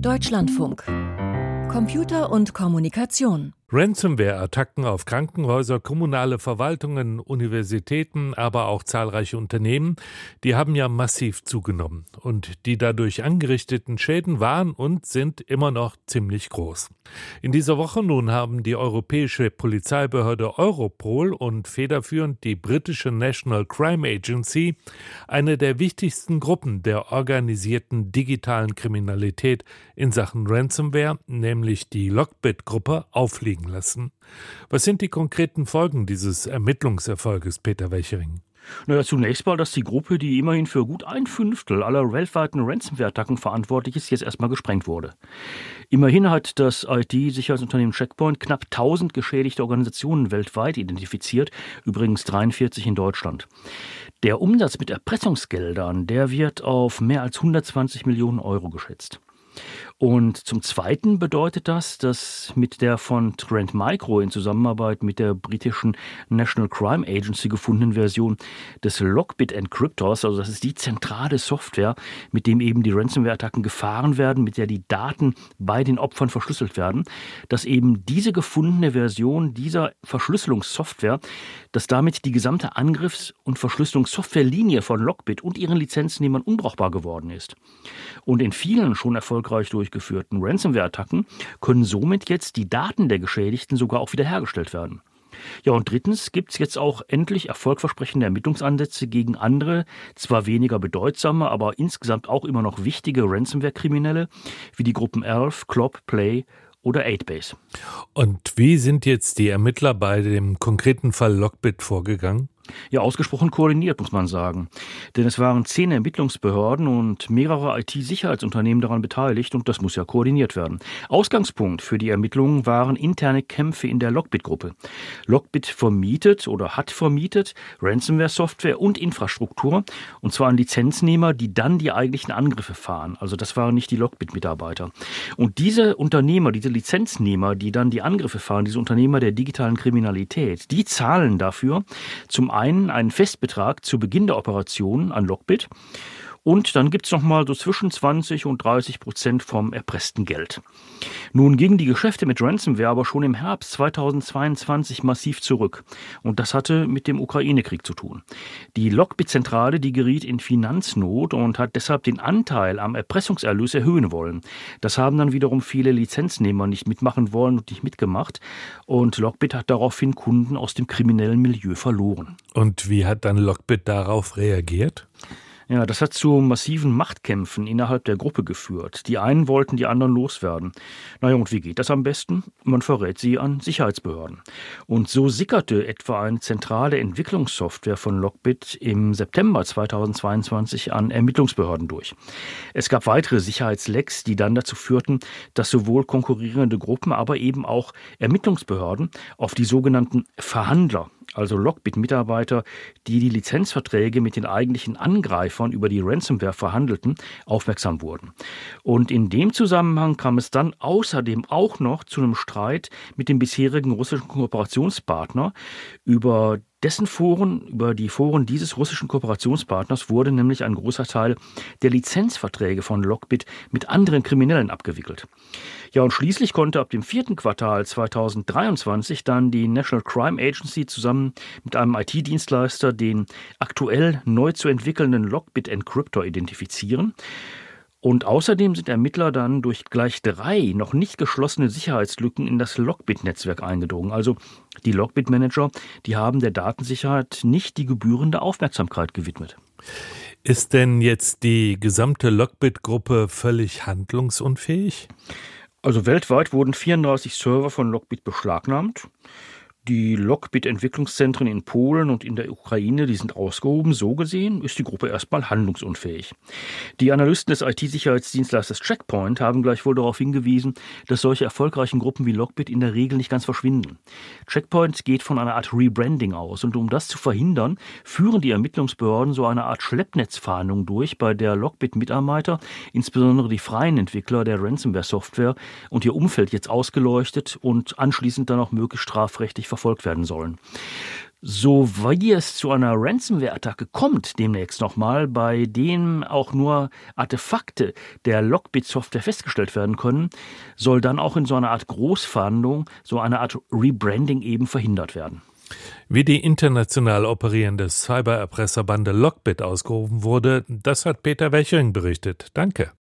Deutschlandfunk. Computer und Kommunikation. Ransomware-Attacken auf Krankenhäuser, kommunale Verwaltungen, Universitäten, aber auch zahlreiche Unternehmen, die haben ja massiv zugenommen. Und die dadurch angerichteten Schäden waren und sind immer noch ziemlich groß. In dieser Woche nun haben die europäische Polizeibehörde Europol und federführend die britische National Crime Agency eine der wichtigsten Gruppen der organisierten digitalen Kriminalität in Sachen Ransomware, nämlich die Lockbit-Gruppe, aufliegen liegen lassen. Was sind die konkreten Folgen dieses Ermittlungserfolges, Peter Welchering? Naja, zunächst mal, dass die Gruppe, die immerhin für gut ein Fünftel aller weltweiten Ransomware-Attacken verantwortlich ist, jetzt erstmal gesprengt wurde. Immerhin hat das IT-Sicherheitsunternehmen Checkpoint knapp 1000 geschädigte Organisationen weltweit identifiziert, übrigens 43 in Deutschland. Der Umsatz mit Erpressungsgeldern, der wird auf mehr als 120 Millionen Euro geschätzt. Und zum Zweiten bedeutet das, dass mit der von Trend Micro in Zusammenarbeit mit der britischen National Crime Agency gefundenen Version des Lockbit Encryptors, also das ist die zentrale Software, mit dem eben die Ransomware-Attacken gefahren werden, mit der die Daten bei den Opfern verschlüsselt werden, dass eben diese gefundene Version dieser Verschlüsselungssoftware, dass damit die gesamte Angriffs- und Verschlüsselungssoftwarelinie von Lockbit und ihren Lizenznehmern unbrauchbar geworden ist. Und in vielen schon erfolgreich durch durchgeführten Ransomware-Attacken können somit jetzt die Daten der Geschädigten sogar auch wiederhergestellt werden. Ja, und drittens gibt es jetzt auch endlich erfolgversprechende Ermittlungsansätze gegen andere, zwar weniger bedeutsame, aber insgesamt auch immer noch wichtige Ransomware-Kriminelle, wie die Gruppen Elf, Clop, Play oder 8base. Und wie sind jetzt die Ermittler bei dem konkreten Fall Lockbit vorgegangen? Ja, ausgesprochen koordiniert, muss man sagen. Denn es waren zehn Ermittlungsbehörden und mehrere IT-Sicherheitsunternehmen daran beteiligt und das muss ja koordiniert werden. Ausgangspunkt für die Ermittlungen waren interne Kämpfe in der Lockbit-Gruppe. Lockbit vermietet oder hat vermietet Ransomware-Software und Infrastruktur und zwar an Lizenznehmer, die dann die eigentlichen Angriffe fahren. Also das waren nicht die Lockbit-Mitarbeiter. Und diese Unternehmer, diese Lizenznehmer, die dann die Angriffe fahren, diese Unternehmer der digitalen Kriminalität, die zahlen dafür zum einen einen Festbetrag zu Beginn der Operation an Lockbit und dann gibt es nochmal so zwischen 20 und 30 Prozent vom erpressten Geld. Nun gingen die Geschäfte mit Ransomware aber schon im Herbst 2022 massiv zurück. Und das hatte mit dem Ukraine-Krieg zu tun. Die Lockbit-Zentrale, die geriet in Finanznot und hat deshalb den Anteil am Erpressungserlös erhöhen wollen. Das haben dann wiederum viele Lizenznehmer nicht mitmachen wollen und nicht mitgemacht. Und Lockbit hat daraufhin Kunden aus dem kriminellen Milieu verloren. Und wie hat dann Lockbit darauf reagiert? Ja, das hat zu massiven Machtkämpfen innerhalb der Gruppe geführt. Die einen wollten die anderen loswerden. Naja, und wie geht das am besten? Man verrät sie an Sicherheitsbehörden. Und so sickerte etwa eine zentrale Entwicklungssoftware von Lockbit im September 2022 an Ermittlungsbehörden durch. Es gab weitere Sicherheitslecks, die dann dazu führten, dass sowohl konkurrierende Gruppen, aber eben auch Ermittlungsbehörden auf die sogenannten Verhandler also Lockbit-Mitarbeiter, die die Lizenzverträge mit den eigentlichen Angreifern über die Ransomware verhandelten, aufmerksam wurden. Und in dem Zusammenhang kam es dann außerdem auch noch zu einem Streit mit dem bisherigen russischen Kooperationspartner über dessen Foren, über die Foren dieses russischen Kooperationspartners wurde nämlich ein großer Teil der Lizenzverträge von Lockbit mit anderen Kriminellen abgewickelt. Ja, und schließlich konnte ab dem vierten Quartal 2023 dann die National Crime Agency zusammen mit einem IT-Dienstleister den aktuell neu zu entwickelnden Lockbit Encryptor identifizieren. Und außerdem sind Ermittler dann durch gleich drei noch nicht geschlossene Sicherheitslücken in das Lockbit-Netzwerk eingedrungen. Also die Lockbit-Manager, die haben der Datensicherheit nicht die gebührende Aufmerksamkeit gewidmet. Ist denn jetzt die gesamte Lockbit-Gruppe völlig handlungsunfähig? Also weltweit wurden 34 Server von Lockbit beschlagnahmt. Die Lockbit-Entwicklungszentren in Polen und in der Ukraine, die sind ausgehoben. So gesehen ist die Gruppe erstmal handlungsunfähig. Die Analysten des IT-Sicherheitsdienstleisters Checkpoint haben gleichwohl darauf hingewiesen, dass solche erfolgreichen Gruppen wie Lockbit in der Regel nicht ganz verschwinden. Checkpoint geht von einer Art Rebranding aus und um das zu verhindern, führen die Ermittlungsbehörden so eine Art Schleppnetzfahndung durch, bei der Lockbit-Mitarbeiter, insbesondere die freien Entwickler der Ransomware-Software und ihr Umfeld jetzt ausgeleuchtet und anschließend dann auch möglichst strafrechtlich verfolgt werden sollen. So wie es zu einer Ransomware-Attacke kommt, demnächst nochmal, bei denen auch nur Artefakte der Lockbit-Software festgestellt werden können, soll dann auch in so einer Art Großfahndung so eine Art Rebranding eben verhindert werden. Wie die international operierende Cybererpresserbande Lockbit ausgerufen wurde, das hat Peter Wechering berichtet. Danke.